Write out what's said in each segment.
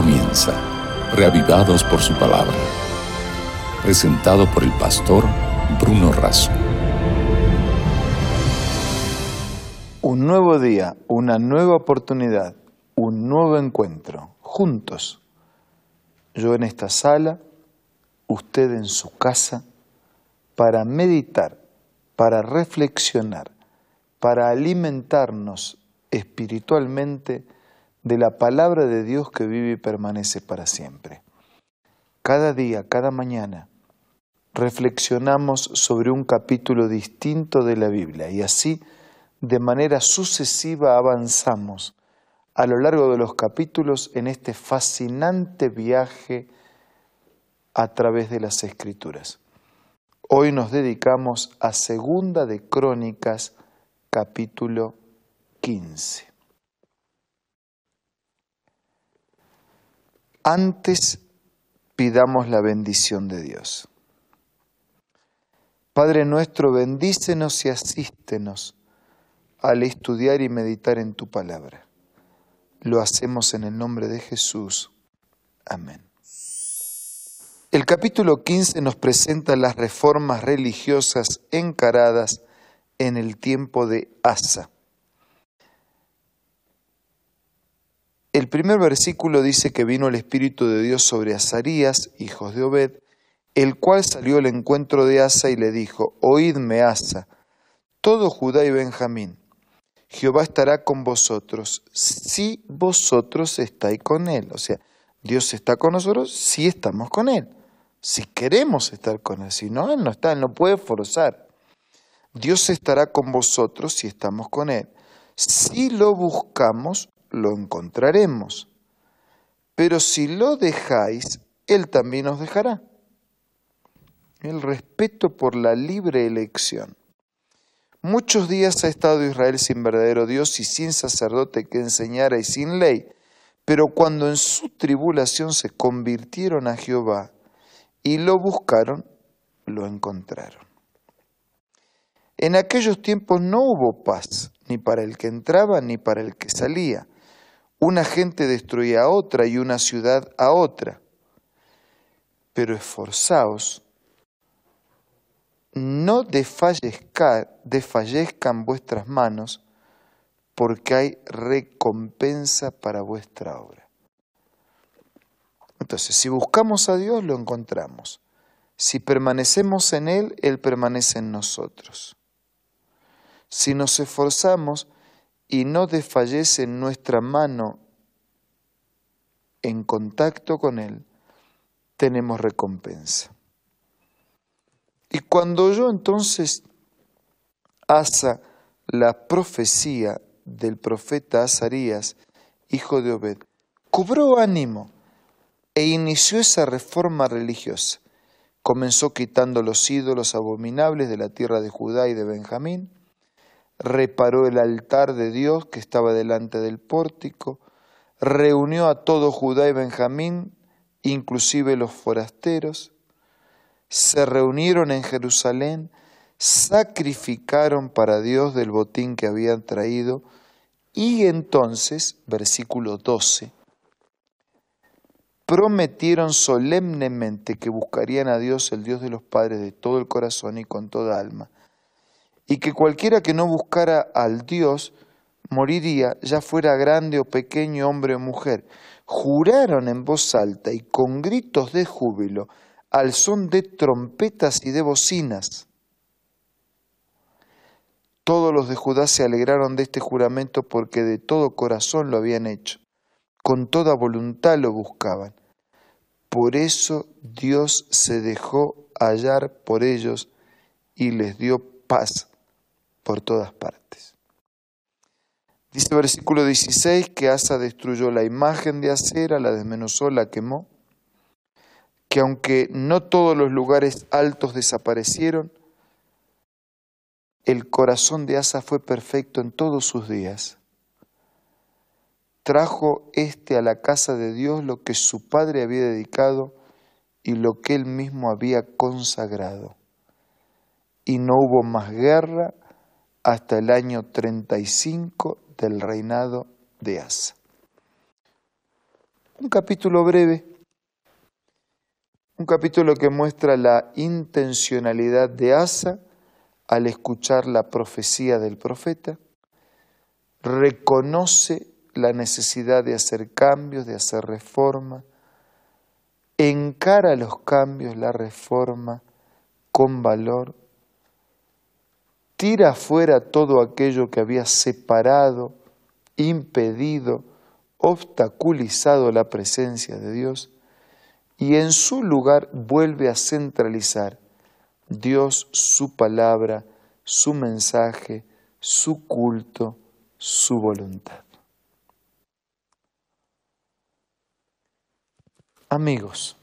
comienza, reavivados por su palabra. Presentado por el pastor Bruno Razo. Un nuevo día, una nueva oportunidad, un nuevo encuentro, juntos. Yo en esta sala, usted en su casa, para meditar, para reflexionar, para alimentarnos espiritualmente de la palabra de Dios que vive y permanece para siempre. Cada día, cada mañana, reflexionamos sobre un capítulo distinto de la Biblia y así, de manera sucesiva, avanzamos a lo largo de los capítulos en este fascinante viaje a través de las Escrituras. Hoy nos dedicamos a Segunda de Crónicas, capítulo 15. Antes pidamos la bendición de Dios. Padre nuestro, bendícenos y asístenos al estudiar y meditar en tu palabra. Lo hacemos en el nombre de Jesús. Amén. El capítulo 15 nos presenta las reformas religiosas encaradas en el tiempo de Asa. El primer versículo dice que vino el Espíritu de Dios sobre Azarías, hijos de Obed, el cual salió al encuentro de Asa y le dijo, Oídme, Asa, todo Judá y Benjamín, Jehová estará con vosotros si vosotros estáis con él. O sea, Dios está con nosotros si estamos con él, si queremos estar con él, si no, él no está, él no puede forzar. Dios estará con vosotros si estamos con él. Si lo buscamos, lo encontraremos. Pero si lo dejáis, Él también os dejará. El respeto por la libre elección. Muchos días ha estado Israel sin verdadero Dios y sin sacerdote que enseñara y sin ley, pero cuando en su tribulación se convirtieron a Jehová y lo buscaron, lo encontraron. En aquellos tiempos no hubo paz, ni para el que entraba ni para el que salía una gente destruía a otra y una ciudad a otra. Pero esforzaos, no desfallezcan vuestras manos, porque hay recompensa para vuestra obra. Entonces, si buscamos a Dios, lo encontramos. Si permanecemos en Él, Él permanece en nosotros. Si nos esforzamos, y no desfallece nuestra mano en contacto con Él, tenemos recompensa. Y cuando yo entonces asa la profecía del profeta Azarías, hijo de Obed, cobró ánimo e inició esa reforma religiosa. Comenzó quitando los ídolos abominables de la tierra de Judá y de Benjamín, reparó el altar de Dios que estaba delante del pórtico, reunió a todo Judá y Benjamín, inclusive los forasteros, se reunieron en Jerusalén, sacrificaron para Dios del botín que habían traído, y entonces, versículo 12, prometieron solemnemente que buscarían a Dios, el Dios de los padres, de todo el corazón y con toda alma, y que cualquiera que no buscara al Dios moriría, ya fuera grande o pequeño, hombre o mujer. Juraron en voz alta y con gritos de júbilo, al son de trompetas y de bocinas. Todos los de Judá se alegraron de este juramento porque de todo corazón lo habían hecho, con toda voluntad lo buscaban. Por eso Dios se dejó hallar por ellos y les dio paz por todas partes. Dice versículo 16 que Asa destruyó la imagen de Acera, la desmenuzó, la quemó, que aunque no todos los lugares altos desaparecieron, el corazón de Asa fue perfecto en todos sus días. Trajo éste a la casa de Dios lo que su padre había dedicado y lo que él mismo había consagrado. Y no hubo más guerra, hasta el año 35 del reinado de Asa. Un capítulo breve, un capítulo que muestra la intencionalidad de Asa al escuchar la profecía del profeta, reconoce la necesidad de hacer cambios, de hacer reforma, encara los cambios, la reforma con valor, tira fuera todo aquello que había separado, impedido, obstaculizado la presencia de Dios y en su lugar vuelve a centralizar Dios su palabra, su mensaje, su culto, su voluntad. Amigos,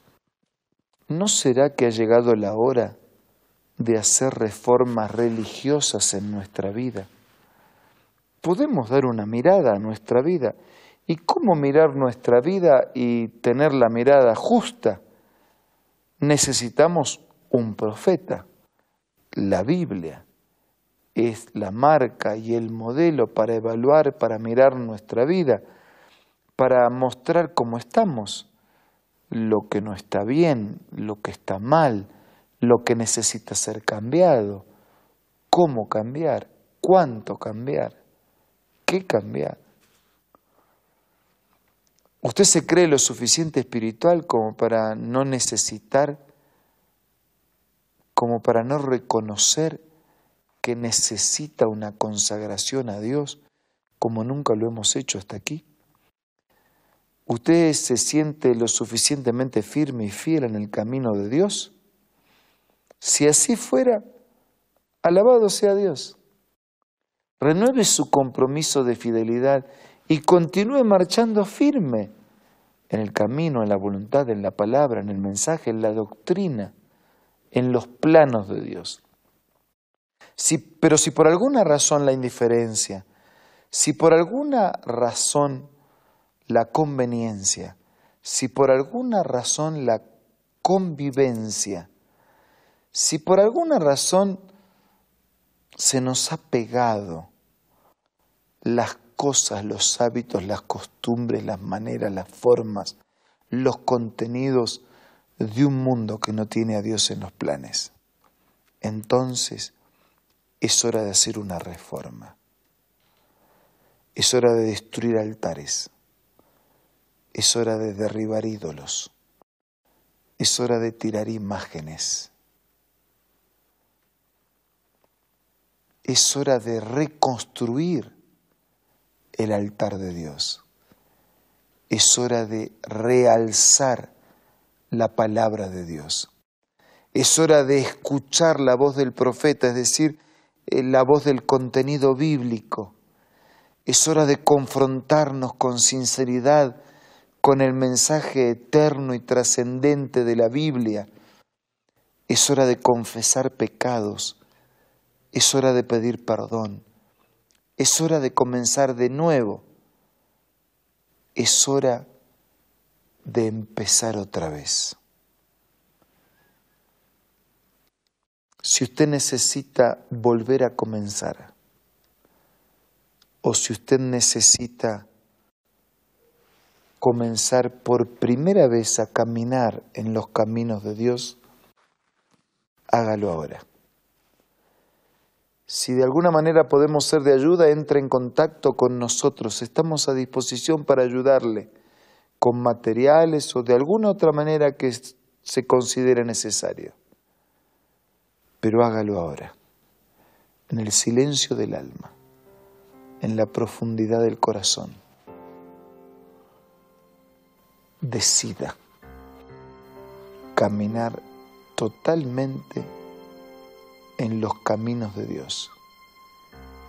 ¿no será que ha llegado la hora de hacer reformas religiosas en nuestra vida? Podemos dar una mirada a nuestra vida. ¿Y cómo mirar nuestra vida y tener la mirada justa? Necesitamos un profeta. La Biblia es la marca y el modelo para evaluar, para mirar nuestra vida, para mostrar cómo estamos, lo que no está bien, lo que está mal, lo que necesita ser cambiado, cómo cambiar, cuánto cambiar, qué cambiar. ¿Usted se cree lo suficiente espiritual como para no necesitar como para no reconocer que necesita una consagración a Dios como nunca lo hemos hecho hasta aquí? ¿Usted se siente lo suficientemente firme y fiel en el camino de Dios? Si así fuera, alabado sea Dios. Renueve su compromiso de fidelidad y continúe marchando firme en el camino, en la voluntad, en la palabra, en el mensaje, en la doctrina en los planos de Dios. pero si por alguna razón la indiferencia, si por alguna razón la conveniencia, si por alguna razón la convivencia, si por alguna razón se nos ha pegado las cosas, los hábitos, las costumbres, las maneras, las formas, los contenidos de un mundo que no tiene a Dios en los planes, entonces es hora de hacer una reforma. Es hora de destruir altares. Es hora de derribar ídolos. Es hora de tirar imágenes. Es hora de reconstruir el altar de Dios. Es hora de realzar la palabra de Dios. Es hora de escuchar la voz del profeta, es decir, eh, la voz del contenido bíblico. Es hora de confrontarnos con sinceridad con el mensaje eterno y trascendente de la Biblia. Es hora de confesar pecados. Es hora de pedir perdón. Es hora de comenzar de nuevo. Es hora de empezar otra vez. Si usted necesita volver a comenzar, o si usted necesita comenzar por primera vez a caminar en los caminos de Dios, hágalo ahora. Si de alguna manera podemos ser de ayuda, entre en contacto con nosotros. Estamos a disposición para ayudarle con materiales o de alguna otra manera que se considere necesario. Pero hágalo ahora, en el silencio del alma, en la profundidad del corazón. Decida caminar totalmente en los caminos de Dios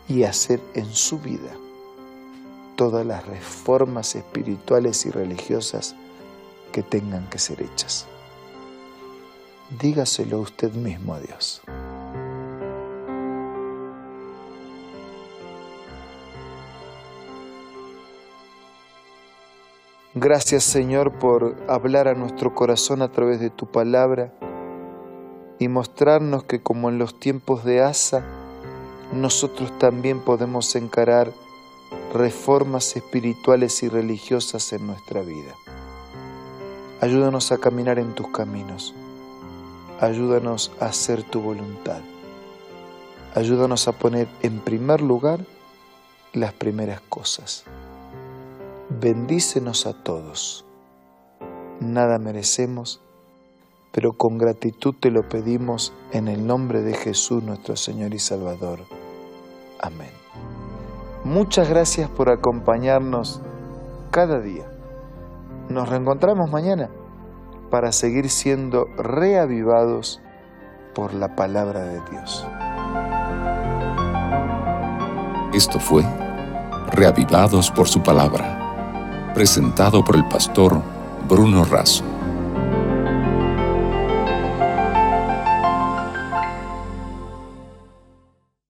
y hacer en su vida todas las reformas espirituales y religiosas que tengan que ser hechas. Dígaselo usted mismo a Dios. Gracias Señor por hablar a nuestro corazón a través de tu palabra y mostrarnos que como en los tiempos de Asa, nosotros también podemos encarar reformas espirituales y religiosas en nuestra vida. Ayúdanos a caminar en tus caminos. Ayúdanos a hacer tu voluntad. Ayúdanos a poner en primer lugar las primeras cosas. Bendícenos a todos. Nada merecemos, pero con gratitud te lo pedimos en el nombre de Jesús nuestro Señor y Salvador. Amén. Muchas gracias por acompañarnos cada día. Nos reencontramos mañana para seguir siendo reavivados por la palabra de Dios. Esto fue Reavivados por su palabra, presentado por el pastor Bruno Razo.